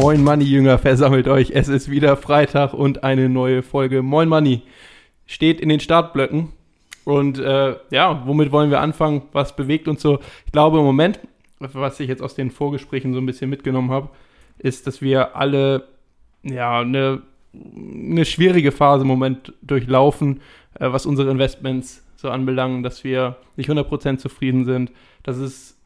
Moin Money Jünger, versammelt euch. Es ist wieder Freitag und eine neue Folge Moin Money steht in den Startblöcken. Und äh, ja, womit wollen wir anfangen? Was bewegt uns so? Ich glaube im Moment, was ich jetzt aus den Vorgesprächen so ein bisschen mitgenommen habe, ist, dass wir alle ja eine, eine schwierige Phase im Moment durchlaufen, äh, was unsere Investments so anbelangt, dass wir nicht 100% zufrieden sind, dass es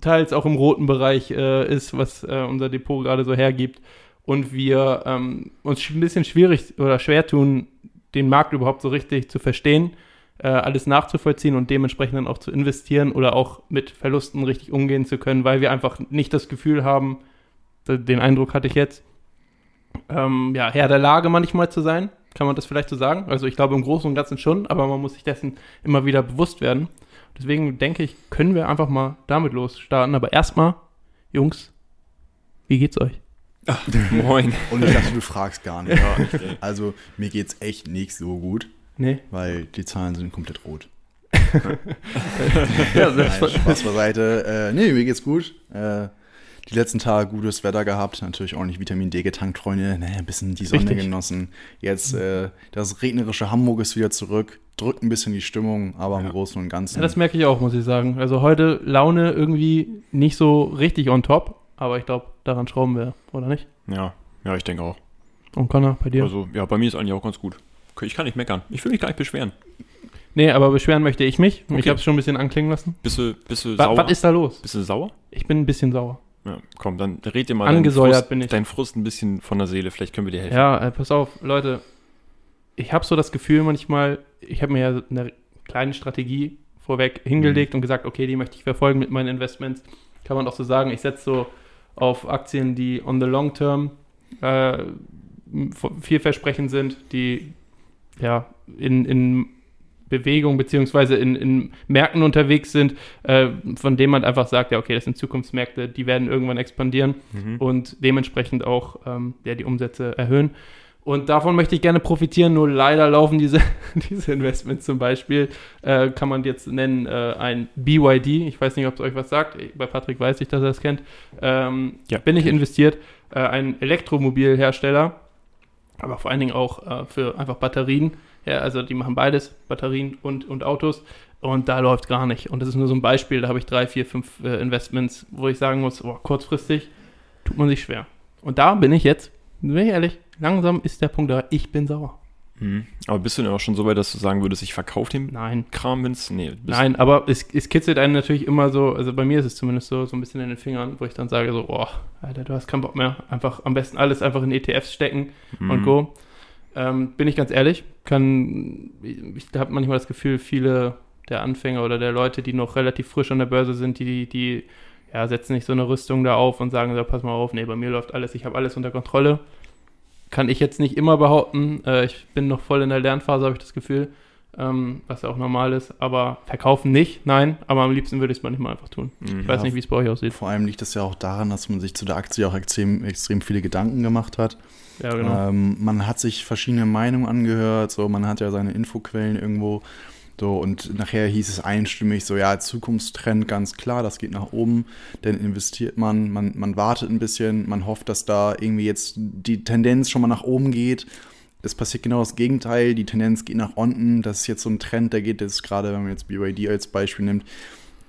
teils auch im roten Bereich äh, ist, was äh, unser Depot gerade so hergibt. Und wir ähm, uns ein bisschen schwierig oder schwer tun, den Markt überhaupt so richtig zu verstehen, äh, alles nachzuvollziehen und dementsprechend dann auch zu investieren oder auch mit Verlusten richtig umgehen zu können, weil wir einfach nicht das Gefühl haben, den Eindruck hatte ich jetzt, ähm, ja, Herr der Lage manchmal zu sein. Kann man das vielleicht so sagen? Also ich glaube im Großen und Ganzen schon, aber man muss sich dessen immer wieder bewusst werden. Deswegen denke ich, können wir einfach mal damit losstarten. Aber erstmal, Jungs, wie geht's euch? Ach, moin. Und ich dachte, du fragst gar nicht. Ja, also mir geht's echt nicht so gut. Nee. Weil die Zahlen sind komplett rot. ja, Nein, Spaß beiseite. Äh, nee, mir geht's gut. Äh, die letzten Tage gutes Wetter gehabt, natürlich ordentlich Vitamin D getankt, Freunde, ne, ein bisschen die Sonne Richtig. genossen. Jetzt äh, das regnerische Hamburg ist wieder zurück, drückt ein bisschen die Stimmung, aber ja. im Großen und Ganzen. Ja, das merke ich auch, muss ich sagen. Also heute Laune irgendwie nicht so richtig on top, aber ich glaube, daran schrauben wir, oder nicht? Ja, ja, ich denke auch. Und Connor, bei dir? Also, ja, bei mir ist eigentlich auch ganz gut. Ich kann nicht meckern. Ich will mich gar nicht beschweren. Nee, aber beschweren möchte ich mich. Okay. Ich habe es schon ein bisschen anklingen lassen. Bist du, bist du sauer? Was ist da los? Bist du sauer? Ich bin ein bisschen sauer. Ja, komm, dann red dir mal Angesäuert Frust, bin ich. deinen Frust ein bisschen von der Seele. Vielleicht können wir dir helfen. Ja, äh, pass auf, Leute. Ich habe so das Gefühl manchmal, ich habe mir ja eine kleine Strategie vorweg hingelegt mhm. und gesagt, okay, die möchte ich verfolgen mit meinen Investments. Kann man auch so sagen, ich setze so auf Aktien, die on the long term äh, vielversprechend sind, die ja in, in Bewegung beziehungsweise in, in Märkten unterwegs sind, äh, von denen man einfach sagt, ja, okay, das sind Zukunftsmärkte, die werden irgendwann expandieren mhm. und dementsprechend auch ähm, ja, die Umsätze erhöhen. Und davon möchte ich gerne profitieren, nur leider laufen diese, diese Investments zum Beispiel, äh, kann man jetzt nennen, äh, ein BYD. Ich weiß nicht, ob es euch was sagt. Bei Patrick weiß ich, dass er es kennt. Ähm, ja, bin ich investiert. Äh, ein Elektromobilhersteller, aber vor allen Dingen auch äh, für einfach Batterien ja, also die machen beides, Batterien und, und Autos. Und da läuft gar nicht. Und das ist nur so ein Beispiel, da habe ich drei, vier, fünf äh, Investments, wo ich sagen muss, oh, kurzfristig tut man sich schwer. Und da bin ich jetzt, bin ich ehrlich, langsam ist der Punkt da, ich bin sauer. Mhm. Aber bist du denn auch schon so weit, dass du sagen würdest, ich verkaufe den Nein. Kram, wenn es. Nee, Nein, aber es, es kitzelt einen natürlich immer so, also bei mir ist es zumindest so, so ein bisschen in den Fingern, wo ich dann sage so, oh, Alter, du hast keinen Bock mehr. Einfach am besten alles einfach in ETFs stecken mhm. und go. Ähm, bin ich ganz ehrlich, kann, ich habe manchmal das Gefühl, viele der Anfänger oder der Leute, die noch relativ frisch an der Börse sind, die, die ja, setzen nicht so eine Rüstung da auf und sagen so, pass mal auf, nee, bei mir läuft alles, ich habe alles unter Kontrolle. Kann ich jetzt nicht immer behaupten. Äh, ich bin noch voll in der Lernphase, habe ich das Gefühl, ähm, was ja auch normal ist. Aber verkaufen nicht, nein, aber am liebsten würde ich es manchmal einfach tun. Mhm. Ich weiß nicht, wie es bei euch aussieht. Vor allem liegt es ja auch daran, dass man sich zu der Aktie auch extrem, extrem viele Gedanken gemacht hat. Ja, genau. Ähm, man hat sich verschiedene Meinungen angehört, so man hat ja seine Infoquellen irgendwo. So, und nachher hieß es einstimmig so, ja, Zukunftstrend ganz klar, das geht nach oben, dann investiert man, man, man wartet ein bisschen, man hofft, dass da irgendwie jetzt die Tendenz schon mal nach oben geht. Es passiert genau das Gegenteil, die Tendenz geht nach unten. Das ist jetzt so ein Trend, der geht jetzt gerade, wenn man jetzt BYD als Beispiel nimmt,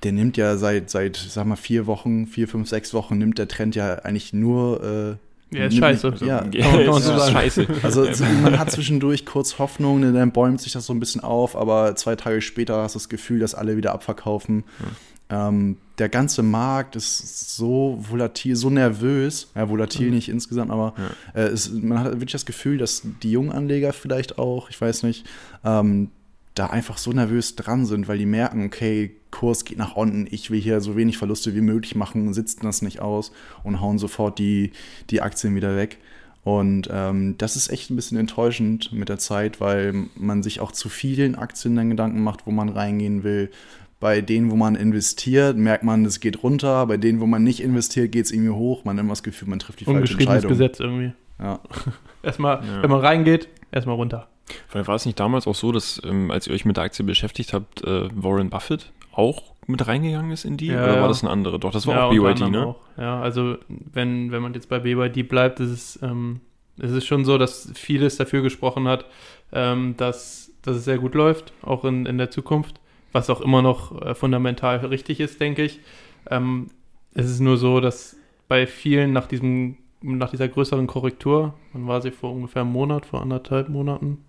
der nimmt ja seit, seit, sag mal, vier Wochen, vier, fünf, sechs Wochen, nimmt der Trend ja eigentlich nur äh, ja, ist scheiße. Ja, kann man, so sagen. scheiße. Also man hat zwischendurch kurz Hoffnung, dann bäumt sich das so ein bisschen auf, aber zwei Tage später hast du das Gefühl, dass alle wieder abverkaufen. Ja. Ähm, der ganze Markt ist so volatil, so nervös. Ja, volatil mhm. nicht insgesamt, aber ja. äh, es, man hat wirklich das Gefühl, dass die jungen Anleger vielleicht auch, ich weiß nicht, ähm, da einfach so nervös dran sind, weil die merken, okay, Kurs geht nach unten, ich will hier so wenig Verluste wie möglich machen, sitzen das nicht aus und hauen sofort die, die Aktien wieder weg. Und ähm, das ist echt ein bisschen enttäuschend mit der Zeit, weil man sich auch zu vielen Aktien dann Gedanken macht, wo man reingehen will. Bei denen, wo man investiert, merkt man, es geht runter. Bei denen, wo man nicht investiert, geht es irgendwie hoch. Man hat immer das Gefühl, man trifft die falsche Entscheidung. Gesetz irgendwie. Ja. erstmal, ja. wenn man reingeht, erstmal runter. Vielleicht war es nicht damals auch so, dass, ähm, als ihr euch mit der Aktie beschäftigt habt, äh, Warren Buffett auch mit reingegangen ist in die? Ja, oder war das eine andere? Doch, das war ja, auch BYD, ne? Auch. Ja, also wenn, wenn man jetzt bei BYD bleibt, ist es, ähm, ist es schon so, dass vieles dafür gesprochen hat, ähm, dass, dass es sehr gut läuft, auch in, in der Zukunft, was auch immer noch äh, fundamental richtig ist, denke ich. Ähm, es ist nur so, dass bei vielen nach diesem nach dieser größeren Korrektur, wann war sie vor ungefähr einem Monat, vor anderthalb Monaten,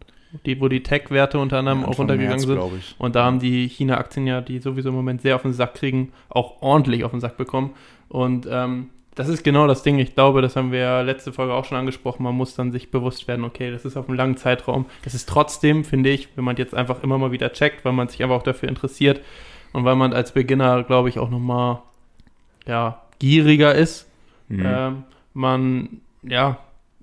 die, wo die Tech-Werte unter anderem ja, auch runtergegangen März, sind. Und da haben die China-Aktien ja, die sowieso im Moment sehr auf den Sack kriegen, auch ordentlich auf den Sack bekommen. Und ähm, das ist genau das Ding. Ich glaube, das haben wir ja letzte Folge auch schon angesprochen. Man muss dann sich bewusst werden, okay, das ist auf einem langen Zeitraum. Es ist trotzdem, finde ich, wenn man jetzt einfach immer mal wieder checkt, weil man sich einfach auch dafür interessiert und weil man als Beginner, glaube ich, auch nochmal ja, gieriger ist, mhm. ähm, man ja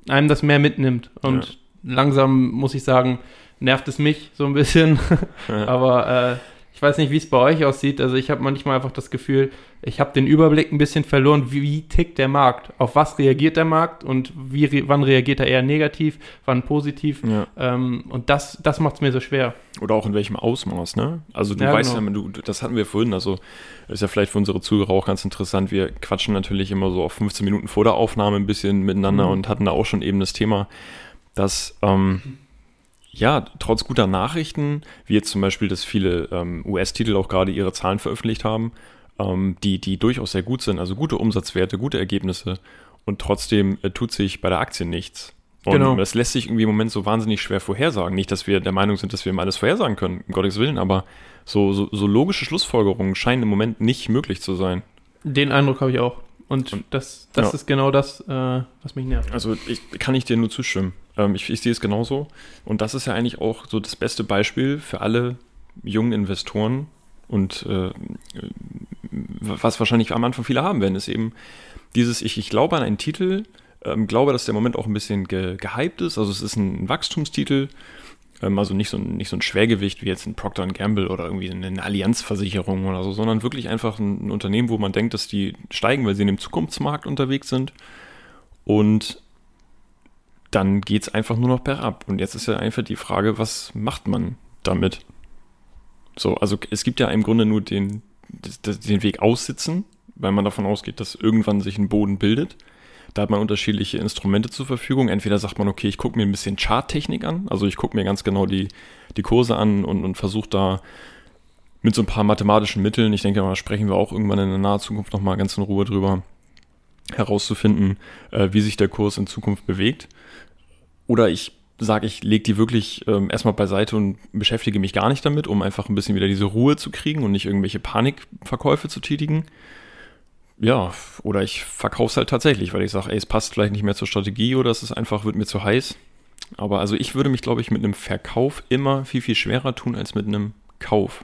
einem das mehr mitnimmt. Und ja langsam, muss ich sagen, nervt es mich so ein bisschen. Ja. Aber äh, ich weiß nicht, wie es bei euch aussieht. Also ich habe manchmal einfach das Gefühl, ich habe den Überblick ein bisschen verloren, wie, wie, tickt der Markt? Auf was reagiert der Markt und wie, wann reagiert er eher negativ, wann positiv? Ja. Ähm, und das, das macht es mir so schwer. Oder auch in welchem Ausmaß, ne? Also du ja, weißt genau. ja, du, das hatten wir vorhin, also ist ja vielleicht für unsere Zuhörer auch ganz interessant. Wir quatschen natürlich immer so auf 15 Minuten vor der Aufnahme ein bisschen miteinander mhm. und hatten da auch schon eben das Thema, dass ähm, ja, trotz guter Nachrichten, wie jetzt zum Beispiel, dass viele ähm, US-Titel auch gerade ihre Zahlen veröffentlicht haben, ähm, die, die durchaus sehr gut sind, also gute Umsatzwerte, gute Ergebnisse und trotzdem äh, tut sich bei der Aktie nichts. Und genau. das lässt sich irgendwie im Moment so wahnsinnig schwer vorhersagen. Nicht, dass wir der Meinung sind, dass wir immer alles vorhersagen können, um Gottes Willen, aber so, so, so logische Schlussfolgerungen scheinen im Moment nicht möglich zu sein. Den Eindruck habe ich auch. Und, und das, das ja. ist genau das, äh, was mich nervt. Also ich kann ich dir nur zustimmen. Ähm, ich, ich sehe es genauso. Und das ist ja eigentlich auch so das beste Beispiel für alle jungen Investoren und äh, was wahrscheinlich am Anfang viele haben werden, ist eben dieses, ich, ich glaube an einen Titel, ähm, glaube, dass der Moment auch ein bisschen ge, gehypt ist. Also es ist ein Wachstumstitel, also nicht so, ein, nicht so ein Schwergewicht wie jetzt ein Procter Gamble oder irgendwie eine Allianzversicherung oder so, sondern wirklich einfach ein, ein Unternehmen, wo man denkt, dass die steigen, weil sie in dem Zukunftsmarkt unterwegs sind. Und dann geht es einfach nur noch bergab. Und jetzt ist ja einfach die Frage, was macht man damit? So, also es gibt ja im Grunde nur den, den Weg aussitzen, weil man davon ausgeht, dass irgendwann sich ein Boden bildet. Da hat man unterschiedliche Instrumente zur Verfügung. Entweder sagt man, okay, ich gucke mir ein bisschen Charttechnik an, also ich gucke mir ganz genau die, die Kurse an und, und versuche da mit so ein paar mathematischen Mitteln, ich denke mal, sprechen wir auch irgendwann in der nahen Zukunft nochmal ganz in Ruhe drüber, herauszufinden, äh, wie sich der Kurs in Zukunft bewegt. Oder ich sage, ich lege die wirklich ähm, erstmal beiseite und beschäftige mich gar nicht damit, um einfach ein bisschen wieder diese Ruhe zu kriegen und nicht irgendwelche Panikverkäufe zu tätigen ja, oder ich verkaufe es halt tatsächlich, weil ich sage, ey, es passt vielleicht nicht mehr zur Strategie oder es ist einfach, wird mir zu heiß. Aber also ich würde mich, glaube ich, mit einem Verkauf immer viel, viel schwerer tun als mit einem Kauf.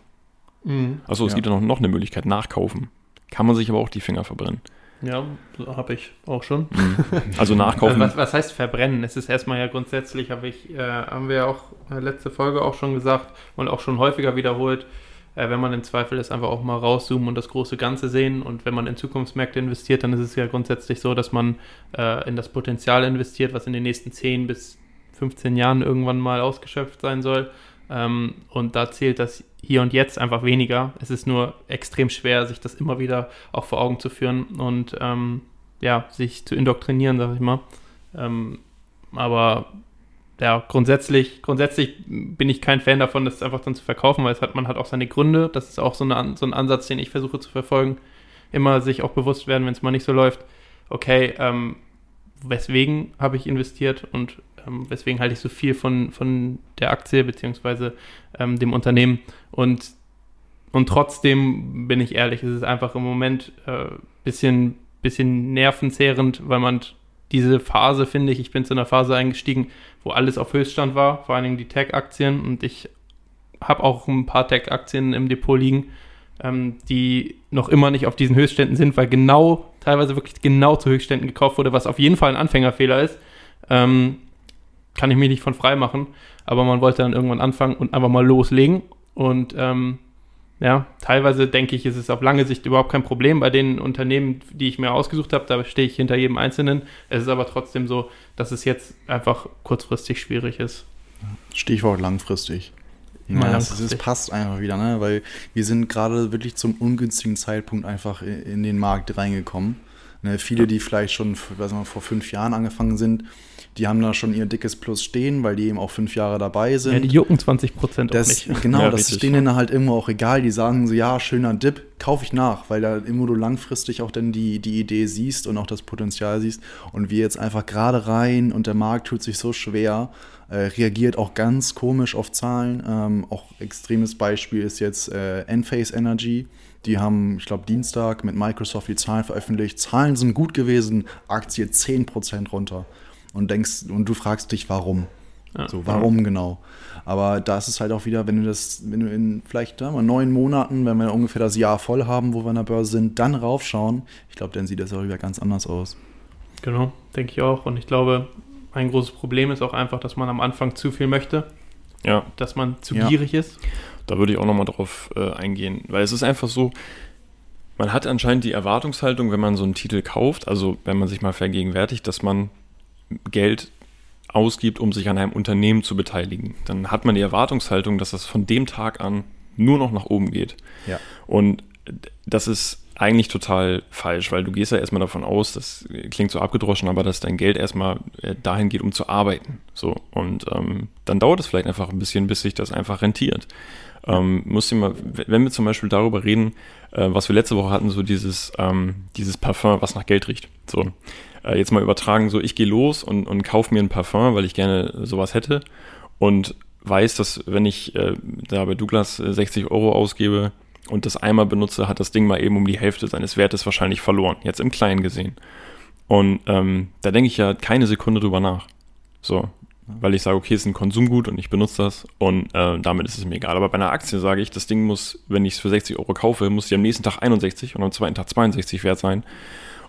Mhm. Also es ja. gibt ja noch, noch eine Möglichkeit, nachkaufen. Kann man sich aber auch die Finger verbrennen. Ja, habe ich auch schon. Mhm. Also nachkaufen. was, was, heißt verbrennen? Es ist erstmal ja grundsätzlich, habe ich, äh, haben wir ja auch äh, letzte Folge auch schon gesagt und auch schon häufiger wiederholt, äh, wenn man im Zweifel ist, einfach auch mal rauszoomen und das große Ganze sehen. Und wenn man in Zukunftsmärkte investiert, dann ist es ja grundsätzlich so, dass man äh, in das Potenzial investiert, was in den nächsten 10 bis 15 Jahren irgendwann mal ausgeschöpft sein soll. Ähm, und da zählt das hier und jetzt einfach weniger. Es ist nur extrem schwer, sich das immer wieder auch vor Augen zu führen und ähm, ja, sich zu indoktrinieren, sag ich mal. Ähm, aber ja, grundsätzlich, grundsätzlich bin ich kein Fan davon, das einfach dann zu verkaufen, weil es hat, man hat auch seine Gründe. Das ist auch so, eine, so ein Ansatz, den ich versuche zu verfolgen. Immer sich auch bewusst werden, wenn es mal nicht so läuft, okay, ähm, weswegen habe ich investiert und ähm, weswegen halte ich so viel von, von der Aktie beziehungsweise ähm, dem Unternehmen. Und, und trotzdem bin ich ehrlich, es ist einfach im Moment äh, bisschen, bisschen nervenzehrend, weil man diese Phase, finde ich, ich bin zu einer Phase eingestiegen, wo alles auf Höchststand war, vor allen Dingen die Tech-Aktien und ich habe auch ein paar Tech-Aktien im Depot liegen, ähm, die noch immer nicht auf diesen Höchstständen sind, weil genau, teilweise wirklich genau zu Höchstständen gekauft wurde, was auf jeden Fall ein Anfängerfehler ist. Ähm, kann ich mich nicht von frei machen, aber man wollte dann irgendwann anfangen und einfach mal loslegen. Und ähm, ja, teilweise denke ich, ist es auf lange Sicht überhaupt kein Problem bei den Unternehmen, die ich mir ausgesucht habe. Da stehe ich hinter jedem Einzelnen. Es ist aber trotzdem so, dass es jetzt einfach kurzfristig schwierig ist. Stichwort langfristig. Ja, es, es, passt einfach wieder, ne? weil wir sind gerade wirklich zum ungünstigen Zeitpunkt einfach in den Markt reingekommen. Ne? Viele, die vielleicht schon weiß mal, vor fünf Jahren angefangen sind, die haben da schon ihr dickes Plus stehen, weil die eben auch fünf Jahre dabei sind. Ja, die jucken 20 Prozent auch nicht. Genau, ja, das ist denen halt immer auch egal. Die sagen so, ja, schöner Dip, kaufe ich nach, weil da immer du langfristig auch dann die, die Idee siehst und auch das Potenzial siehst. Und wir jetzt einfach gerade rein und der Markt tut sich so schwer, äh, reagiert auch ganz komisch auf Zahlen. Ähm, auch extremes Beispiel ist jetzt äh, Enphase Energy. Die haben, ich glaube, Dienstag mit Microsoft die Zahlen veröffentlicht. Zahlen sind gut gewesen, Aktie 10% runter und denkst, und du fragst dich, warum. Ja. So, warum genau? Aber da ist es halt auch wieder, wenn du das, wenn du in vielleicht ja, mal neun Monaten, wenn wir ungefähr das Jahr voll haben, wo wir an der Börse sind, dann raufschauen, ich glaube, dann sieht das auch wieder ganz anders aus. Genau, denke ich auch. Und ich glaube, ein großes Problem ist auch einfach, dass man am Anfang zu viel möchte. Ja. Dass man zu ja. gierig ist. Da würde ich auch nochmal drauf äh, eingehen, weil es ist einfach so, man hat anscheinend die Erwartungshaltung, wenn man so einen Titel kauft, also wenn man sich mal vergegenwärtigt, dass man Geld ausgibt, um sich an einem Unternehmen zu beteiligen, dann hat man die Erwartungshaltung, dass das von dem Tag an nur noch nach oben geht. Ja. Und das ist eigentlich total falsch, weil du gehst ja erstmal davon aus, das klingt so abgedroschen, aber dass dein Geld erstmal äh, dahin geht, um zu arbeiten. So. Und ähm, dann dauert es vielleicht einfach ein bisschen, bis sich das einfach rentiert. Ähm, musst du mal, wenn wir zum Beispiel darüber reden, äh, was wir letzte Woche hatten, so dieses, ähm, dieses Parfum, was nach Geld riecht. So äh, jetzt mal übertragen, so ich gehe los und, und kaufe mir ein Parfum, weil ich gerne sowas hätte und weiß, dass wenn ich äh, da bei Douglas 60 äh, Euro ausgebe und das einmal benutze, hat das Ding mal eben um die Hälfte seines Wertes wahrscheinlich verloren, jetzt im Kleinen gesehen. Und ähm, da denke ich ja keine Sekunde drüber nach. So, weil ich sage, okay, es ist ein Konsumgut und ich benutze das und äh, damit ist es mir egal. Aber bei einer Aktie sage ich, das Ding muss, wenn ich es für 60 Euro kaufe, muss die am nächsten Tag 61 und am zweiten Tag 62 wert sein.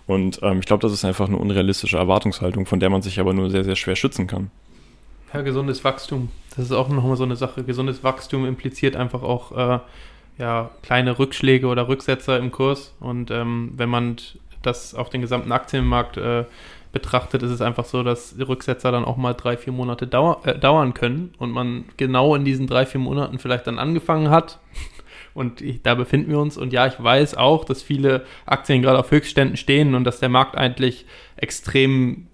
Und ähm, ich glaube, das ist einfach eine unrealistische Erwartungshaltung, von der man sich aber nur sehr, sehr schwer schützen kann. Ja, gesundes Wachstum. Das ist auch nochmal so eine Sache. Gesundes Wachstum impliziert einfach auch äh, ja, kleine Rückschläge oder Rücksetzer im Kurs. Und ähm, wenn man das auf den gesamten Aktienmarkt äh, betrachtet, ist es einfach so, dass Rücksetzer dann auch mal drei, vier Monate dauer, äh, dauern können und man genau in diesen drei, vier Monaten vielleicht dann angefangen hat und ich, da befinden wir uns. Und ja, ich weiß auch, dass viele Aktien gerade auf Höchstständen stehen und dass der Markt eigentlich extrem,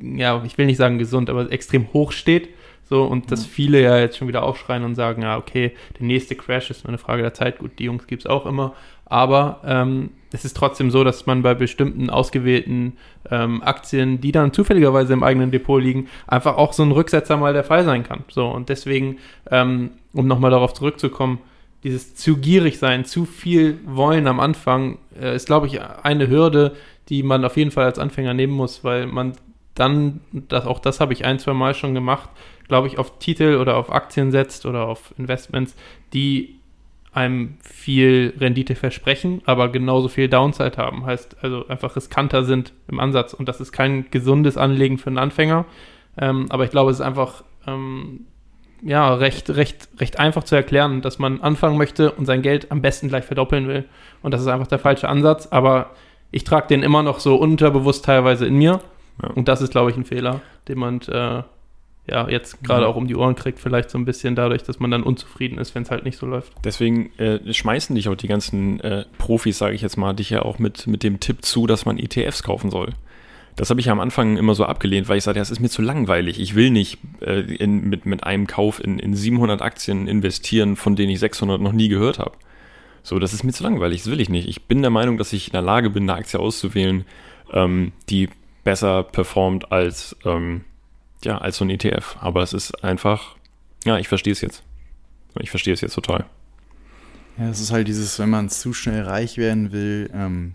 ja, ich will nicht sagen gesund, aber extrem hoch steht. So, und dass viele ja jetzt schon wieder aufschreien und sagen, ja, okay, der nächste Crash ist nur eine Frage der Zeit. Gut, die Jungs gibt es auch immer. Aber ähm, es ist trotzdem so, dass man bei bestimmten ausgewählten ähm, Aktien, die dann zufälligerweise im eigenen Depot liegen, einfach auch so ein Rücksetzer mal der Fall sein kann. So, und deswegen, ähm, um nochmal darauf zurückzukommen, dieses zu gierig sein, zu viel wollen am Anfang, äh, ist, glaube ich, eine Hürde, die man auf jeden Fall als Anfänger nehmen muss, weil man dann, das, auch das habe ich ein, zwei Mal schon gemacht, glaube ich, auf Titel oder auf Aktien setzt oder auf Investments, die einem viel Rendite versprechen, aber genauso viel Downside haben. Heißt also einfach riskanter sind im Ansatz. Und das ist kein gesundes Anlegen für einen Anfänger. Ähm, aber ich glaube, es ist einfach ähm, ja, recht, recht, recht einfach zu erklären, dass man anfangen möchte und sein Geld am besten gleich verdoppeln will. Und das ist einfach der falsche Ansatz, aber ich trage den immer noch so unterbewusst teilweise in mir. Ja. Und das ist, glaube ich, ein Fehler, den man äh, ja jetzt gerade ja. auch um die Ohren kriegt, vielleicht so ein bisschen dadurch, dass man dann unzufrieden ist, wenn es halt nicht so läuft. Deswegen äh, schmeißen dich auch die ganzen äh, Profis, sage ich jetzt mal, dich ja auch mit, mit dem Tipp zu, dass man ETFs kaufen soll. Das habe ich am Anfang immer so abgelehnt, weil ich sagte, das ist mir zu langweilig. Ich will nicht äh, in, mit, mit einem Kauf in, in 700 Aktien investieren, von denen ich 600 noch nie gehört habe. So, das ist mir zu langweilig, das will ich nicht. Ich bin der Meinung, dass ich in der Lage bin, eine Aktie auszuwählen, ähm, die besser performt als, ähm, ja, als so ein ETF. Aber es ist einfach, ja, ich verstehe es jetzt. Ich verstehe es jetzt total. Ja, es ist halt dieses, wenn man zu schnell reich werden will, ähm,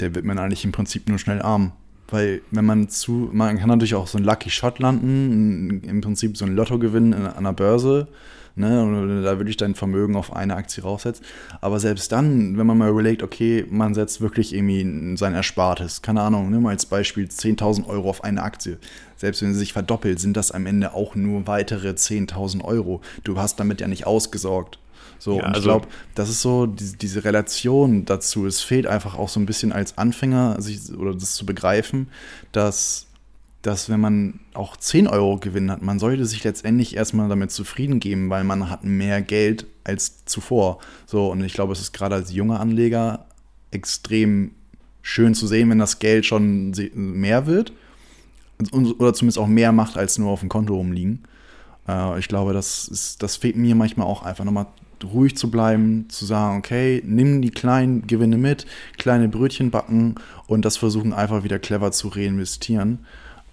der wird man eigentlich im Prinzip nur schnell arm weil wenn man zu, man kann natürlich auch so ein Lucky Shot landen, im Prinzip so ein Lotto gewinnen an der Börse, ne, da würde ich dein Vermögen auf eine Aktie raussetzen. Aber selbst dann, wenn man mal überlegt, okay, man setzt wirklich irgendwie sein Erspartes, keine Ahnung, nimm mal als Beispiel 10.000 Euro auf eine Aktie. Selbst wenn sie sich verdoppelt, sind das am Ende auch nur weitere 10.000 Euro. Du hast damit ja nicht ausgesorgt. So, Ja, und ich also- glaube, das ist so diese, diese Relation dazu. Es fehlt einfach auch so ein bisschen als Anfänger, sich oder das zu begreifen, dass, dass wenn man auch 10 Euro Gewinn hat, man sollte sich letztendlich erstmal damit zufrieden geben, weil man hat mehr Geld als zuvor. So, und ich glaube, es ist gerade als junger Anleger extrem schön zu sehen, wenn das Geld schon mehr wird oder zumindest auch mehr macht, als nur auf dem Konto rumliegen. Äh, ich glaube, das, ist, das fehlt mir manchmal auch einfach nochmal ruhig zu bleiben, zu sagen, okay, nimm die kleinen Gewinne mit, kleine Brötchen backen und das versuchen einfach wieder clever zu reinvestieren.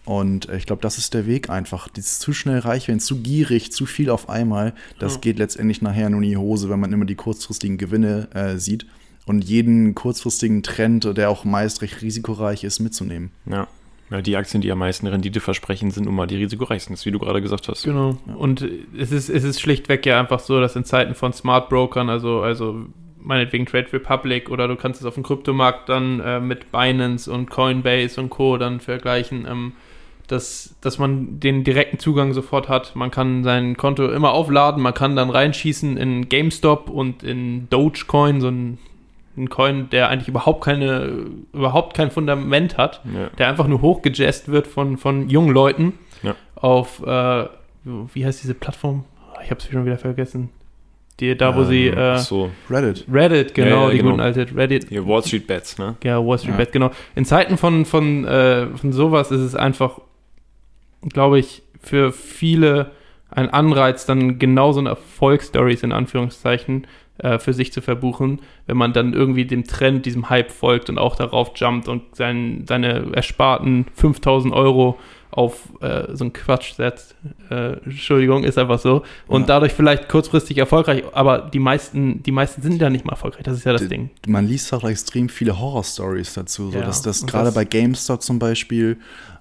Und äh, ich glaube, das ist der Weg einfach. Dieses zu schnell reich werden, zu gierig, zu viel auf einmal, das Ja. geht letztendlich nachher nur in die Hose, wenn man immer die kurzfristigen Gewinne äh, sieht und jeden kurzfristigen Trend, der auch meist recht risikoreich ist, mitzunehmen. Ja. ja. Die Aktien, die am meisten Rendite versprechen, sind nun mal die risikoreichsten, wie du gerade gesagt hast. Genau. Und es ist, es ist schlichtweg ja einfach so, dass in Zeiten von Smart Brokern, also, also meinetwegen Trade Republic oder du kannst es auf dem Kryptomarkt dann äh, mit Binance und Coinbase und Co. dann vergleichen, ähm, dass, dass man den direkten Zugang sofort hat. Man kann sein Konto immer aufladen, man kann dann reinschießen in GameStop und in Dogecoin, so ein, ein Coin, der eigentlich überhaupt keine, überhaupt kein Fundament hat Ja. der einfach nur hochgejazzt wird von, von jungen Leuten Ja. auf, äh, wie heißt diese Plattform? Oh, Ich habe es schon wieder vergessen. Die, da, wo sie, Ähm, äh, ach so, Reddit. Reddit, genau, Ja, ja, die genau. guten alte Reddit, hier Wall Street Bets, ne? ja, Wall Street Ja. Bet, genau. In Zeiten von, von, äh, von sowas ist es einfach, glaube ich, für viele ein Anreiz, dann genau so eine Erfolgsstories in Anführungszeichen äh, für sich zu verbuchen, wenn man dann irgendwie dem Trend, diesem Hype folgt und auch darauf jumpt und sein, seine ersparten 5000 Euro auf äh, so einen Quatsch setzt. Äh, Entschuldigung, ist einfach so. Und Ja. dadurch vielleicht kurzfristig erfolgreich, aber die meisten, die meisten sind ja nicht mal erfolgreich. Das ist ja das D- Ding. Man liest auch extrem viele Horror-Stories dazu. So, Ja, dass das gerade bei GameStop zum Beispiel,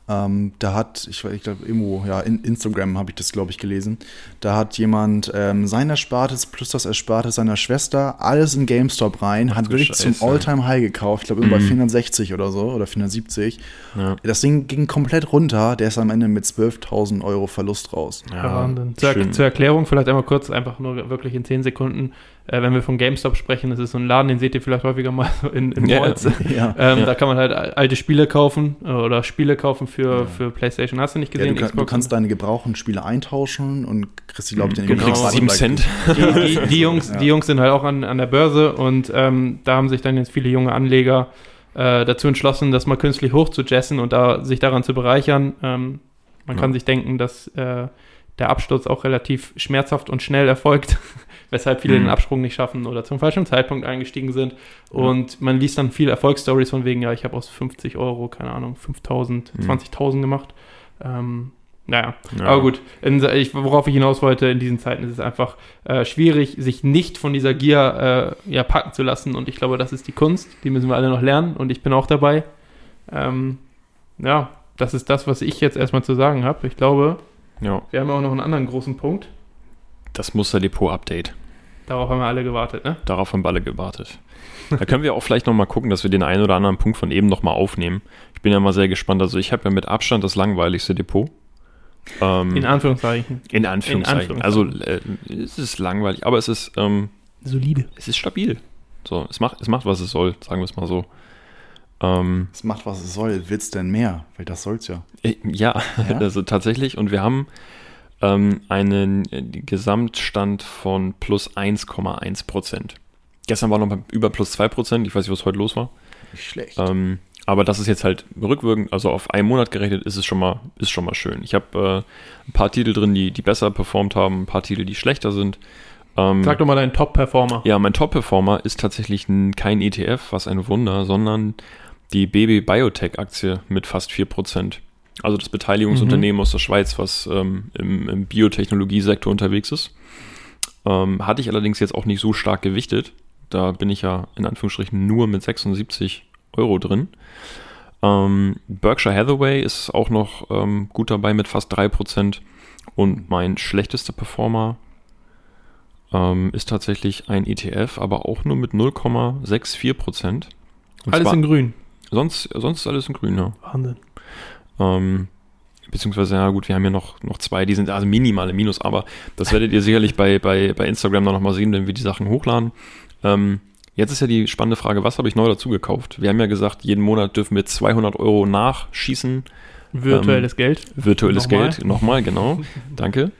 ähm, da hat, ich, ich glaube, irgendwo, ja, in Instagram habe ich das, glaube ich, gelesen. Da hat jemand ähm, sein Erspartes plus das Erspartes seiner Schwester alles in GameStop rein, hat du wirklich Scheiße. zum All-Time-High gekauft. Ich glaube, irgendwo bei Mhm. 460 oder so oder 470. Ja. Das Ding ging komplett runter. Der ist am Ende mit 12.000 Euro Verlust raus. Ja, Wahnsinn. Zur, zur Erklärung vielleicht einmal kurz, einfach nur wirklich in 10 Sekunden. Äh, wenn wir von GameStop sprechen, das ist so ein Laden, den seht ihr vielleicht häufiger mal so in, in Ja. Malls. Ja. Ähm, Ja. Da kann man halt alte Spiele kaufen äh, oder Spiele kaufen für, Ja. für PlayStation. Hast du nicht Ja, gesehen? du, kann, du kannst deine gebrauchten Spiele eintauschen und kriegst die, glaube ich, dann Genau. Du kriegst Rabatt 7 gleich- Cent. die, die, die, Jungs, Ja. die Jungs sind halt auch an, an der Börse und ähm, da haben sich dann jetzt viele junge Anleger äh, dazu entschlossen, das mal künstlich hochzujessen und da, sich daran zu bereichern. Ähm, man Ja. kann sich denken, dass äh, der Absturz auch relativ schmerzhaft und schnell erfolgt, weshalb viele Mhm. den Absprung nicht schaffen oder zum falschen Zeitpunkt eingestiegen sind. Und man liest dann viele Erfolgsstories von wegen, ja, ich habe aus 50 Euro, keine Ahnung, 5000, Mhm. 20.000 gemacht. Ähm, naja, Ja. aber gut, in, ich, worauf ich hinaus wollte, in diesen Zeiten ist es einfach äh, schwierig, sich nicht von dieser Gier äh, ja, packen zu lassen. Und ich glaube, das ist die Kunst, die müssen wir alle noch lernen und ich bin auch dabei. Ähm, ja, das ist das, was ich jetzt erstmal zu sagen habe. Ich glaube, Ja, wir haben auch noch einen anderen großen Punkt. Das Musterdepot-Update. Darauf haben wir alle gewartet, ne? Darauf haben wir alle gewartet. Da können wir auch vielleicht nochmal gucken, dass wir den einen oder anderen Punkt von eben nochmal aufnehmen. Ich bin ja mal sehr gespannt. Also ich habe ja mit Abstand das langweiligste Depot. Ähm, In Anführungszeichen. in Anführungszeichen. in Also äh, es ist langweilig, aber es ist, ähm, Solide. es ist stabil. So, es macht, es macht, was es soll, sagen wir es mal so. Ähm, Es macht, was es soll. Wird's denn mehr? Weil das soll's ja. Äh, Ja, Ja? also tatsächlich. Und wir haben ähm, einen äh, Gesamtstand von plus 1,1 Prozent. Gestern war noch über plus 2 Prozent. Ich weiß nicht, was heute los war. Nicht schlecht. Ähm, aber das ist jetzt halt rückwirkend, also auf einen Monat gerechnet, ist es schon mal, ist schon mal schön. Ich habe äh, ein paar Titel drin, die, die besser performt haben, ein paar Titel, die schlechter sind. Ähm, Sag doch mal deinen Top-Performer. ja, mein Top-Performer ist tatsächlich kein ETF, was ein Wunder, sondern die BB Biotech Aktie mit fast 4%. Also das Beteiligungsunternehmen aus der Schweiz, was ähm, im, im Biotechnologiesektor unterwegs ist. Ähm, hatte ich allerdings jetzt auch nicht so stark gewichtet. Da bin ich ja in Anführungsstrichen nur mit 76 Euro drin. Ähm, Berkshire Hathaway ist auch noch ähm, gut dabei mit fast 3%. Und mein schlechtester Performer ähm, ist tatsächlich ein ETF, aber auch nur mit 0,64%. Und Alles in grün. Sonst, sonst ist alles in grün, ja. Wahnsinn. Ähm, beziehungsweise, ja gut, wir haben ja noch, noch zwei, die sind also minimale Minus, aber das werdet ihr sicherlich bei, bei, bei Instagram dann nochmal sehen, wenn wir die Sachen hochladen. Ähm, jetzt ist ja die spannende Frage, was habe ich neu dazu gekauft? Wir haben ja gesagt, jeden Monat dürfen wir 200 Euro nachschießen. Virtuelles Geld. Virtuelles Nochmal. Geld, nochmal, genau. Danke.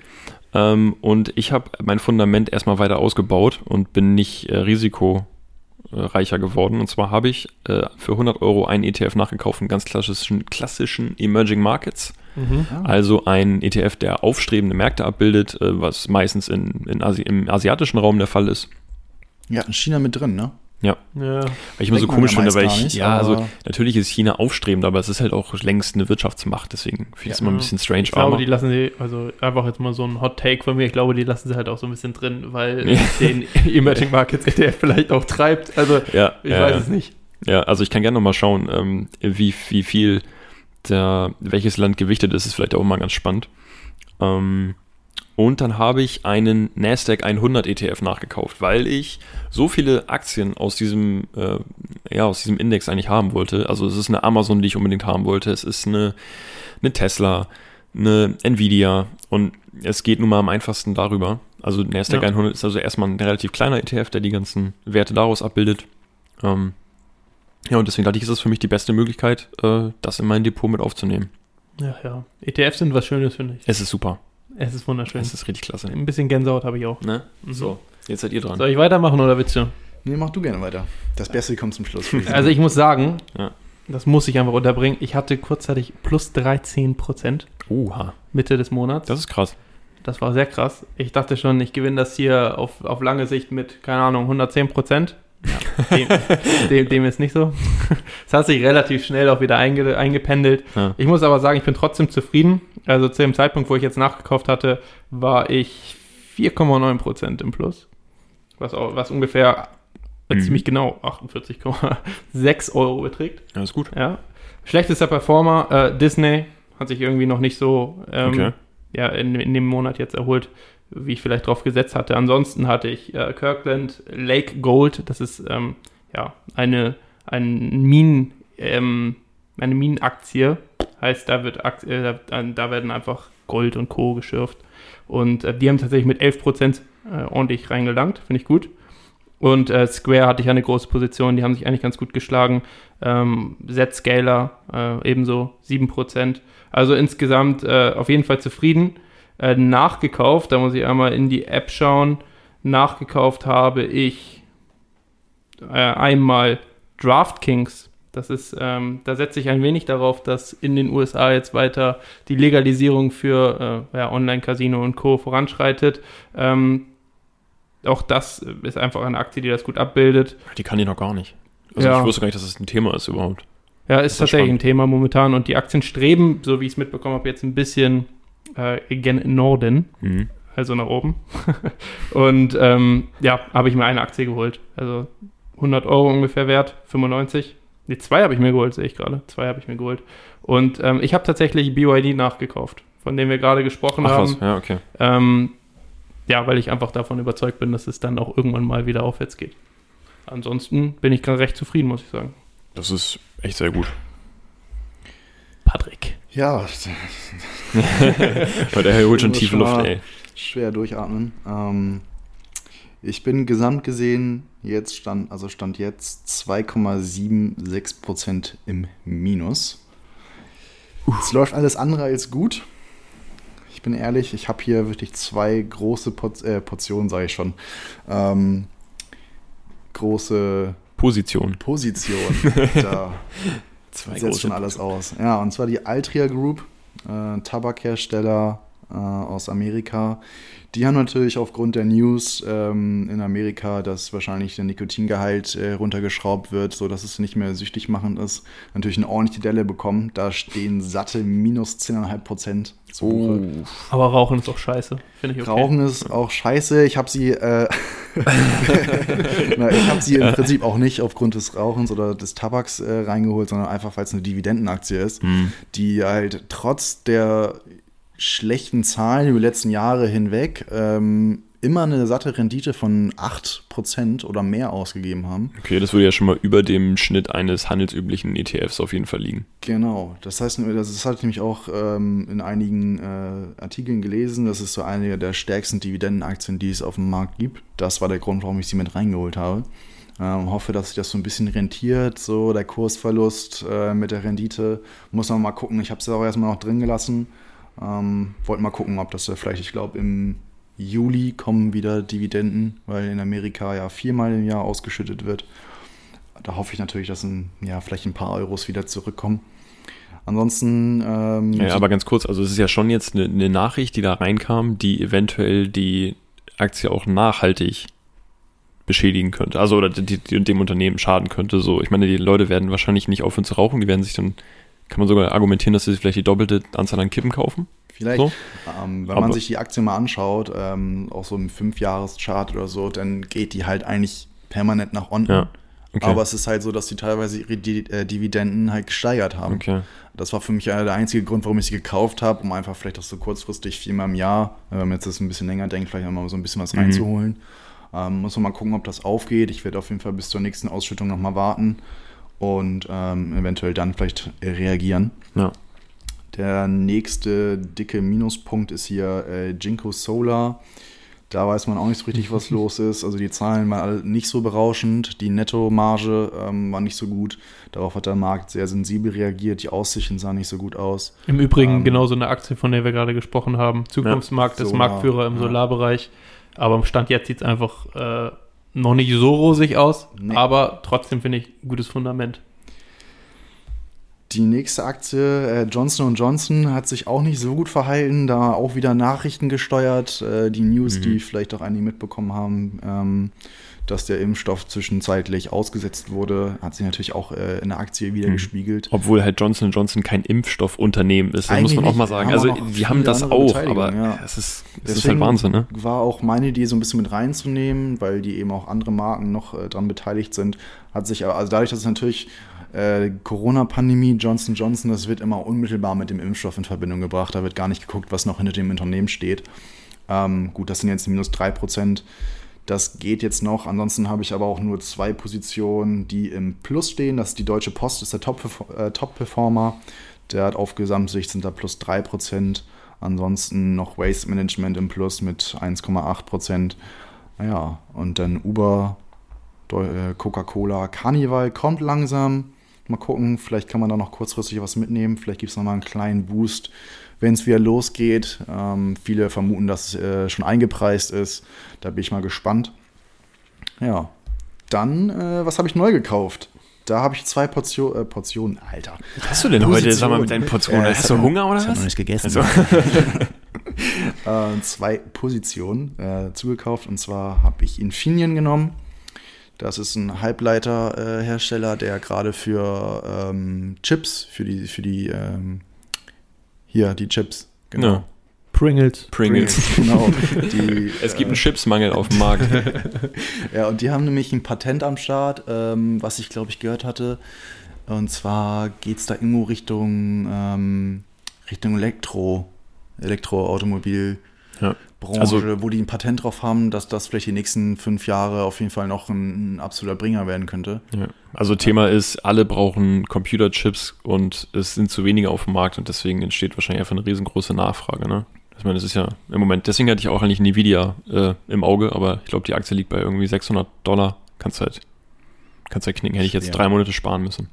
Ähm, und ich habe mein Fundament erstmal weiter ausgebaut und bin nicht äh, risikoreicher geworden. Und zwar habe ich äh, für 100 Euro einen ETF nachgekauft, einen ganz klassischen, klassischen Emerging Markets. Mhm. Also ein ETF, der aufstrebende Märkte abbildet, äh, was meistens in, in Asi im asiatischen Raum der Fall ist. Ja, in China mit drin, ne? Ja. Weil ich immer so komisch ja finde, weil ich, nicht, ja, also natürlich ist China aufstrebend, aber es ist halt auch längst eine Wirtschaftsmacht, deswegen finde ich es Ja. immer ein bisschen strange. Ich glaube, aber- die lassen sie, also einfach jetzt mal so ein Hot Take von mir, ich glaube, die lassen sie halt auch so ein bisschen drin, weil Ja. den Emerging Markets ETF vielleicht auch treibt. Also ja, ich ja, weiß ja. es nicht. Ja, also ich kann gerne nochmal schauen, ähm, wie, wie viel der, welches Land gewichtet ist, ist vielleicht auch mal ganz spannend. Ähm, und dann habe ich einen Nasdaq 100 ETF nachgekauft, weil ich so viele Aktien aus diesem, äh, ja, aus diesem Index eigentlich haben wollte. Also es ist eine Amazon, die ich unbedingt haben wollte. Es ist eine, eine Tesla, eine Nvidia und es geht nun mal am einfachsten darüber. Also Nasdaq Ja. 100 ist also erstmal ein relativ kleiner ETF, der die ganzen Werte daraus abbildet. Ähm, ja, und deswegen dachte ich, ist das für mich die beste Möglichkeit, äh, das in mein Depot mit aufzunehmen. Ja, ja. ETFs sind was Schönes, finde ich. Es ist super. Es ist wunderschön. Es ist richtig klasse. Ein bisschen Gänsehaut habe ich auch. Ne? Mhm. So, jetzt seid ihr dran. Soll ich weitermachen oder willst du? Nee, mach du gerne weiter. Das Beste kommt zum Schluss. Also ich muss sagen, Ja. das muss ich einfach unterbringen. Ich hatte kurzzeitig plus 13 Prozent Oha, Mitte des Monats. das ist krass. Das war sehr krass. Ich dachte schon, ich gewinne das hier auf, auf lange Sicht mit, keine Ahnung, 110 Prozent. Ja, dem, dem, dem ist nicht so. Es hat sich relativ schnell auch wieder einge, eingependelt. Ja. Ich muss aber sagen, ich bin trotzdem zufrieden. Also zu dem Zeitpunkt, wo ich jetzt nachgekauft hatte, war ich 4,9 Prozent im Plus. Was, auch, was ungefähr äh, Mhm. ziemlich genau 48,6 Euro beträgt. Ja, ist gut. Ja. Schlechtester Performer, äh, Disney, hat sich irgendwie noch nicht so ähm, Okay. ja, in, in dem Monat jetzt erholt, wie ich vielleicht drauf gesetzt hatte. Ansonsten hatte ich äh, Kirkland Lake Gold, das ist ähm, ja eine, ein Minen, ähm, eine Minenaktie. Heißt, da, wird Akt, äh, da, werden einfach Gold und Co. geschürft. Und äh, die haben tatsächlich mit 11% äh, ordentlich reingelangt, finde ich gut. Und äh, Square hatte ich eine große Position, die haben sich eigentlich ganz gut geschlagen. Ähm, Z-Scaler äh, ebenso 7%. Also insgesamt äh, auf jeden Fall zufrieden. Äh, nachgekauft, da muss ich einmal in die App schauen. Nachgekauft habe ich äh, einmal DraftKings. Das ist, ähm, da setze ich ein wenig darauf, dass in den USA jetzt weiter die Legalisierung für äh, ja, Online-Casino und Co. voranschreitet. Ähm, auch das ist einfach eine Aktie, die das gut abbildet. Die kann ich noch gar nicht. Also Ja. ich wusste gar nicht, dass das ein Thema ist überhaupt. Ja, ist ist tatsächlich spannend. ein Thema momentan und die Aktien streben, so wie ich es mitbekommen habe, jetzt ein bisschen äh, gen Norden, Mhm. also nach oben. und ähm, ja, habe ich mir eine Aktie geholt. Also 100 Euro ungefähr wert, 95. Ne, zwei habe ich mir geholt, sehe ich gerade. Zwei habe ich mir geholt. Und ähm, ich habe tatsächlich BYD nachgekauft, von dem wir gerade gesprochen Ach haben. was, ja, okay. Ähm, ja, weil ich einfach davon überzeugt bin, dass es dann auch irgendwann mal wieder aufwärts geht. Ansonsten bin ich gerade recht zufrieden, muss ich sagen. Das ist echt sehr gut. Patrick. ja, Weil der holt schon tiefe Luft, ey. schwer durchatmen. Ähm, ich bin gesamt gesehen, jetzt stand, also stand jetzt 2,76% im Minus. Es läuft alles andere als gut. Ich bin ehrlich, ich habe hier wirklich zwei große Por äh, Portionen, sage ich schon. Ähm, große Position. Positionen. da Zwei setzt schon alles aus. Ja, und zwar die Altria Group, äh, Tabakhersteller, äh, aus Amerika. Die haben natürlich aufgrund der News ähm, in Amerika, dass wahrscheinlich der Nikotingehalt äh, runtergeschraubt wird, sodass es nicht mehr süchtig machend ist, natürlich eine ordentliche Delle bekommen. Da stehen satte minus 10,5 Prozent zu Buche. Oh. Aber Rauchen ist auch scheiße, finde ich okay. Rauchen ist auch scheiße. Ich habe sie, äh, Na, ich habe sie im Prinzip auch nicht aufgrund des Rauchens oder des Tabaks äh, reingeholt, sondern einfach, weil es eine Dividendenaktie ist, hm. die halt trotz der schlechten Zahlen über die letzten Jahre hinweg ähm, immer eine satte Rendite von 8% oder mehr ausgegeben haben. Okay, das würde ja schon mal über dem Schnitt eines handelsüblichen ETFs auf jeden Fall liegen. Genau, das heißt, das hatte ich nämlich auch ähm, in einigen äh, Artikeln gelesen, das ist so eine der stärksten Dividendenaktien, die es auf dem Markt gibt. Das war der Grund, warum ich sie mit reingeholt habe. Ähm, hoffe, dass sich das so ein bisschen rentiert, so der Kursverlust äh, mit der Rendite. Muss man mal gucken, ich habe es auch erstmal noch drin gelassen ähm, wollten mal gucken, ob das vielleicht, ich glaube, im Juli kommen wieder Dividenden, weil in Amerika ja viermal im Jahr ausgeschüttet wird. Da hoffe ich natürlich, dass ein, ja, vielleicht ein paar Euros wieder zurückkommen. Ansonsten. Ähm, ja, aber ganz kurz, also es ist ja schon jetzt eine, eine Nachricht, die da reinkam, die eventuell die Aktie auch nachhaltig beschädigen könnte. Also oder die, die, dem Unternehmen schaden könnte. So, ich meine, die Leute werden wahrscheinlich nicht aufhören zu rauchen, die werden sich dann kann man sogar argumentieren, dass sie vielleicht die doppelte Anzahl an Kippen kaufen. Vielleicht, so. ähm, wenn Aber man sich die Aktie mal anschaut, ähm, auch so im Fünfjahreschart oder so, dann geht die halt eigentlich permanent nach unten. Ja. Okay. Aber es ist halt so, dass die teilweise ihre äh, Dividenden halt gesteigert haben. Okay. Das war für mich der einzige Grund, warum ich sie gekauft habe, um einfach vielleicht auch so kurzfristig viermal im Jahr, wenn man jetzt das ein bisschen länger denkt, vielleicht mal so ein bisschen was mhm. reinzuholen. Ähm, muss man mal gucken, ob das aufgeht. Ich werde auf jeden Fall bis zur nächsten Ausschüttung nochmal warten und ähm, eventuell dann vielleicht reagieren. Ja. Der nächste dicke Minuspunkt ist hier äh, Jinko Solar. Da weiß man auch nicht so richtig, was los ist. Also die Zahlen waren nicht so berauschend. Die Nettomarge ähm, war nicht so gut. Darauf hat der Markt sehr sensibel reagiert. Die Aussichten sahen nicht so gut aus. Im Übrigen ähm, genauso eine Aktie, von der wir gerade gesprochen haben. Zukunftsmarkt ja, ist Marktführer im Solarbereich. Aber im Stand jetzt sieht es einfach äh, noch nicht so rosig aus, nee. aber trotzdem finde ich ein gutes Fundament. Die nächste Aktie, äh, Johnson Johnson, hat sich auch nicht so gut verhalten, da auch wieder Nachrichten gesteuert. Äh, die News, mhm. die vielleicht auch einige mitbekommen haben, ähm, dass der Impfstoff zwischenzeitlich ausgesetzt wurde, hat sich natürlich auch äh, in der Aktie wieder mhm. gespiegelt. Obwohl halt Johnson Johnson kein Impfstoffunternehmen ist, muss man auch mal sagen. Also die haben das auch, aber ja. es ist, es ist halt Wahnsinn. Ne? War auch meine Idee, so ein bisschen mit reinzunehmen, weil die eben auch andere Marken noch äh, dran beteiligt sind. Hat sich aber, also dadurch, dass es natürlich äh, Corona-Pandemie, Johnson Johnson, das wird immer unmittelbar mit dem Impfstoff in Verbindung gebracht. Da wird gar nicht geguckt, was noch hinter dem Unternehmen steht. Ähm, gut, das sind jetzt minus 3 Prozent. Das geht jetzt noch. Ansonsten habe ich aber auch nur zwei Positionen, die im Plus stehen. Das ist die Deutsche Post, ist der äh, Top-Performer. Der hat auf Gesamtsicht sind da plus 3%. Ansonsten noch Waste Management im Plus mit 1,8%. Naja, und dann Uber, äh, Coca-Cola, Carnival kommt langsam. Mal gucken, vielleicht kann man da noch kurzfristig was mitnehmen. Vielleicht gibt es nochmal einen kleinen Boost wenn es wieder losgeht. Ähm, viele vermuten, dass es äh, schon eingepreist ist. Da bin ich mal gespannt. Ja, dann, äh, was habe ich neu gekauft? Da habe ich zwei Portion, äh, Portionen. Alter. Was hast du denn Position. heute? Sag mal mit deinen Portionen. Äh, hast du Hunger oder was? Ich habe noch nicht gegessen. Also. äh, zwei Positionen äh, zugekauft. Und zwar habe ich Infineon genommen. Das ist ein Halbleiterhersteller, der gerade für ähm, Chips, für die, für die ähm, hier, die Chips. Genau. Ja. Pringles. Pringles. Pringles genau. Die, es gibt einen Chipsmangel auf dem Markt. ja, und die haben nämlich ein Patent am Start, ähm, was ich glaube ich gehört hatte. Und zwar geht es da irgendwo Richtung, ähm, Richtung Elektro, Elektroautomobil. Ja. Branche, also, wo die ein Patent drauf haben, dass das vielleicht die nächsten fünf Jahre auf jeden Fall noch ein, ein absoluter Bringer werden könnte. Ja. Also Thema ist, alle brauchen Computerchips und es sind zu wenige auf dem Markt und deswegen entsteht wahrscheinlich einfach eine riesengroße Nachfrage. Ne? Ich meine, das ist ja im Moment, deswegen hatte ich auch eigentlich Nvidia äh, im Auge, aber ich glaube, die Aktie liegt bei irgendwie 600 Dollar. Kannst halt, kannst halt knicken, hätte ich jetzt ja. drei Monate sparen müssen.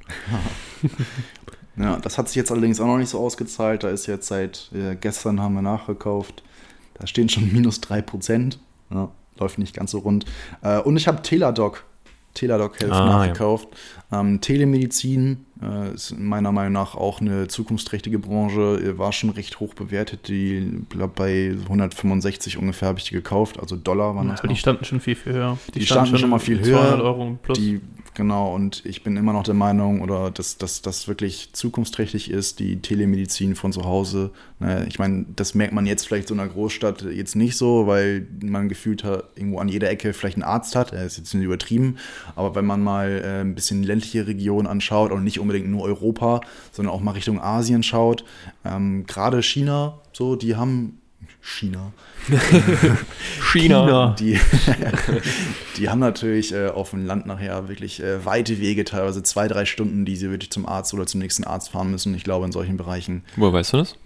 ja, das hat sich jetzt allerdings auch noch nicht so ausgezahlt. Da ist jetzt seit äh, gestern haben wir nachgekauft. Da stehen schon minus 3%. Ja, läuft nicht ganz so rund. Äh, und ich habe Teladoc, Teladoc Health ah, nachgekauft. Ja. Ähm, Telemedizin ist meiner Meinung nach auch eine zukunftsträchtige Branche. Äh, War schon recht hoch bewertet. Die, glaube bei 165 ungefähr habe ich die gekauft. Also Dollar waren das. Aber die noch. standen schon viel, viel höher. Die standen schon mal viel 200 höher. Euro plus. Die, genau, und ich bin immer noch der Meinung, oder dass das wirklich zukunftsträchtig ist, die Telemedizin von zu Hause. Ne, Ich meine, das merkt man jetzt vielleicht so in einer Großstadt jetzt nicht so, weil man gefühlt hat, irgendwo an jeder Ecke vielleicht einen Arzt hat. Er ist jetzt nicht übertrieben, aber wenn man mal äh, ein bisschen ländliche Regionen anschaut und nicht unbedingt nur Europa, sondern auch mal Richtung Asien schaut, ähm, gerade China, so, die haben China. China. Die, die haben natürlich äh, auf dem Land nachher wirklich äh, weite Wege, teilweise zwei, drei Stunden, die sie wirklich zum Arzt oder zum nächsten Arzt fahren müssen. Ich glaube, in solchen Bereichen. Woher weißt du das?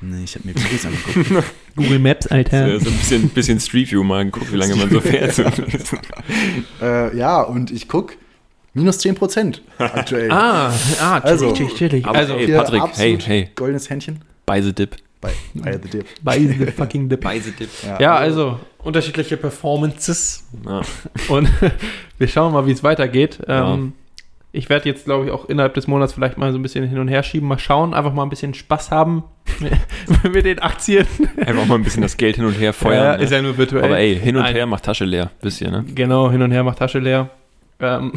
Nee, ich habe mir Videos angeguckt. Google Maps, Alter. So, so ein bisschen, bisschen Street View mal gucken, wie lange man so fährt. äh, ja, und ich gucke minus 10 Prozent aktuell. Ah, ah, Also, chillig, chillig. aber Also, ey, Patrick, hey, hey. Goldenes Händchen By the dip. bei, bei The Dip. bei the fucking dip. By the dip. Ja, also unterschiedliche Performances Ja. und wir schauen mal, wie es weitergeht. Ja. Ähm, ich werde jetzt, glaube ich, auch innerhalb des Monats vielleicht mal so ein bisschen hin und her schieben, mal schauen, einfach mal ein bisschen Spaß haben mit den Aktien. Einfach mal ein bisschen das Geld hin und her feuern. Ja, ne? ist ja nur virtuell. Aber ey, hin und Nein. her macht Tasche leer, wisst ihr, ne? Genau, hin und her macht Tasche leer. Ähm,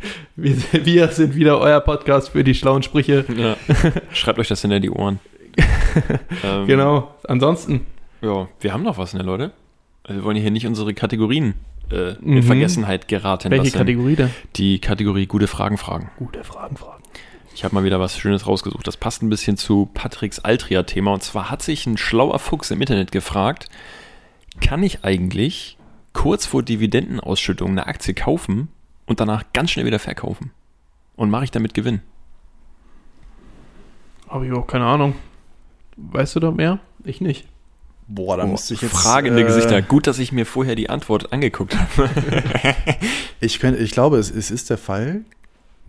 wir, wir sind wieder euer Podcast für die schlauen Sprüche. Ja. Schreibt euch das hinter die Ohren. ähm, Genau. Ansonsten, Ja, wir haben noch was, ne, Leute? Also wir wollen hier nicht unsere Kategorien äh, Mhm. in Vergessenheit geraten welche lassen. Kategorie denn? Die Kategorie gute Fragen fragen. Gute Fragen, Fragen. Ich habe mal wieder was Schönes rausgesucht. Das passt ein bisschen zu Patricks Altria-Thema. Und zwar hat sich ein schlauer Fuchs im Internet gefragt, kann ich eigentlich kurz vor Dividendenausschüttung eine Aktie kaufen und danach ganz schnell wieder verkaufen? Und mache ich damit Gewinn? Habe ich auch keine Ahnung. Weißt du da mehr? Ich nicht. Boah, da Oh, müsste ich jetzt. fragende äh, Gesichter. Gut, dass ich mir vorher die Antwort angeguckt habe. Ich, könnt, ich glaube, es, es ist der Fall,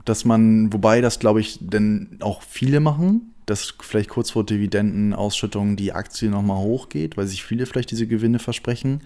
dass man, wobei das, glaube ich, denn auch viele machen, dass vielleicht kurz vor Dividendenausschüttung die Aktie nochmal hochgeht, weil sich viele vielleicht diese Gewinne versprechen.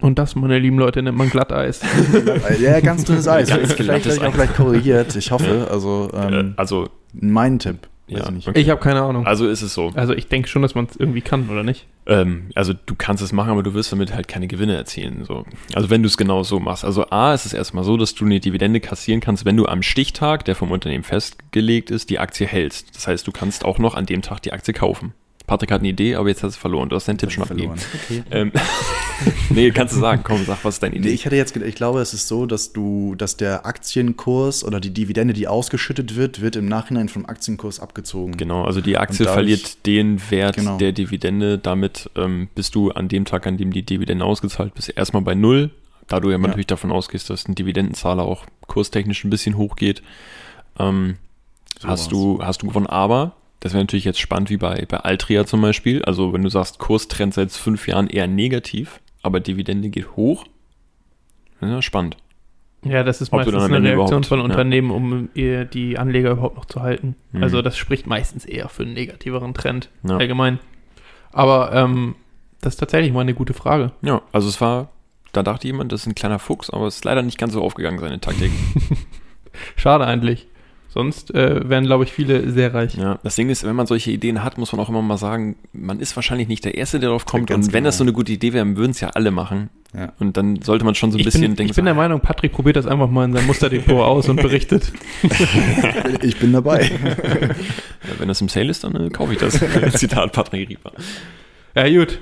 Und das, meine lieben Leute, nennt man Glatteis. Ja, ganz dünnes Eis. Ganz vielleicht glattes vielleicht auch gleich korrigiert. Ich hoffe. Also, ähm, also, mein Tipp. Weiß ja. ich okay. Ich habe keine Ahnung. Also ist es so. Also ich denke schon, dass man es irgendwie kann, oder nicht? Ähm, also du kannst es machen, aber du wirst damit halt keine Gewinne erzielen. So. Also wenn du es genau so machst. Also A, ist es erstmal so, dass du eine Dividende kassieren kannst, wenn du am Stichtag, der vom Unternehmen festgelegt ist, die Aktie hältst. Das heißt, du kannst auch noch an dem Tag die Aktie kaufen. Patrick hat eine Idee, aber jetzt hast du es verloren. Du hast deinen Tipp schon abgegeben. Okay. Ähm, nee, kannst du sagen. Komm, sag, was ist deine Nee, Idee? ich hätte jetzt, ich glaube, es ist so, dass du, dass der Aktienkurs oder die Dividende, die ausgeschüttet wird, wird im Nachhinein vom Aktienkurs abgezogen. Genau, also die Aktie dadurch- verliert den Wert Genau. der Dividende. Damit ähm, bist du an dem Tag, an dem die Dividende ausgezahlt bist, erstmal bei Null. Da du ja, Ja. natürlich davon ausgehst, dass ein Dividendenzahler auch kurstechnisch ein bisschen hochgeht, ähm, So hast, du, hast du gewonnen. Aber das wäre natürlich jetzt spannend wie bei, bei Altria zum Beispiel. Also wenn du sagst, Kurstrend seit fünf Jahren eher negativ, aber Dividende geht hoch, ja, spannend. Ja, das ist Ob meistens eine Reaktion von ja. Unternehmen, um ihr, die Anleger überhaupt noch zu halten. Mhm. Also das spricht meistens eher für einen negativeren Trend Ja. allgemein. Aber ähm, das ist tatsächlich mal eine gute Frage. Ja, also es war, da dachte jemand, das ist ein kleiner Fuchs, aber es ist leider nicht ganz so aufgegangen, seine Taktik. Schade eigentlich. Sonst äh, wären, glaube ich, viele sehr reich. Ja, das Ding ist, wenn man solche Ideen hat, muss man auch immer mal sagen, man ist wahrscheinlich nicht der Erste, der darauf kommt. ganz und wenn das so genau. eine gute Idee wäre, würden es ja alle machen. Ja. Und dann sollte man schon so ein ich bisschen bin, denken, ich bin der Meinung, Patrick probiert das einfach mal in seinem Musterdepot aus und berichtet. Ich bin dabei. ja, wenn das im Sale ist, dann äh, kaufe ich das. Zitat Patrick Rieper. Ja, gut.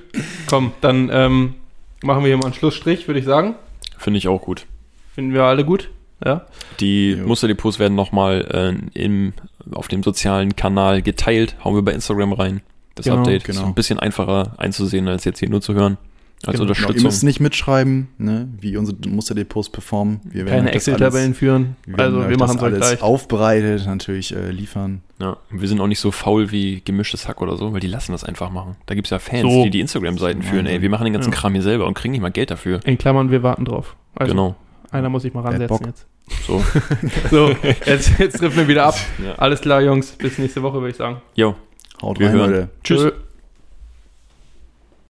Komm, dann ähm, machen wir hier mal einen Schlussstrich, würde ich sagen. Finde ich auch gut. Finden wir alle gut. Ja. Die Jo. Musterdepots werden nochmal äh, im, auf dem sozialen Kanal geteilt. Hauen wir bei Instagram rein. Das Genau, Update ist genau. ein bisschen einfacher einzusehen, als jetzt hier nur zu hören. Als Genau. Genau, ihr Unterstützung. müsst nicht mitschreiben, ne, wie unsere Musterdepots performen. Wir werden Keine das Excel-Tabellen führen. wir werden Also wir das machen es euch alles gleich. aufbereitet natürlich äh, liefern. Ja, und wir sind auch nicht so faul wie gemischtes Hack oder so, weil die lassen das einfach machen. Da gibt es ja Fans, So. die die Instagram-Seiten führen. Ey, wir machen den ganzen Ja. Kram hier selber und kriegen nicht mal Geld dafür. In Klammern, wir warten drauf. Also genau. Einer muss sich mal ransetzen jetzt. So. So, jetzt, jetzt trifft wir wieder ab. Ja. Alles klar, Jungs. Bis nächste Woche, würde ich sagen. Jo, Haut wir rein, hören. Leute. Tschüss.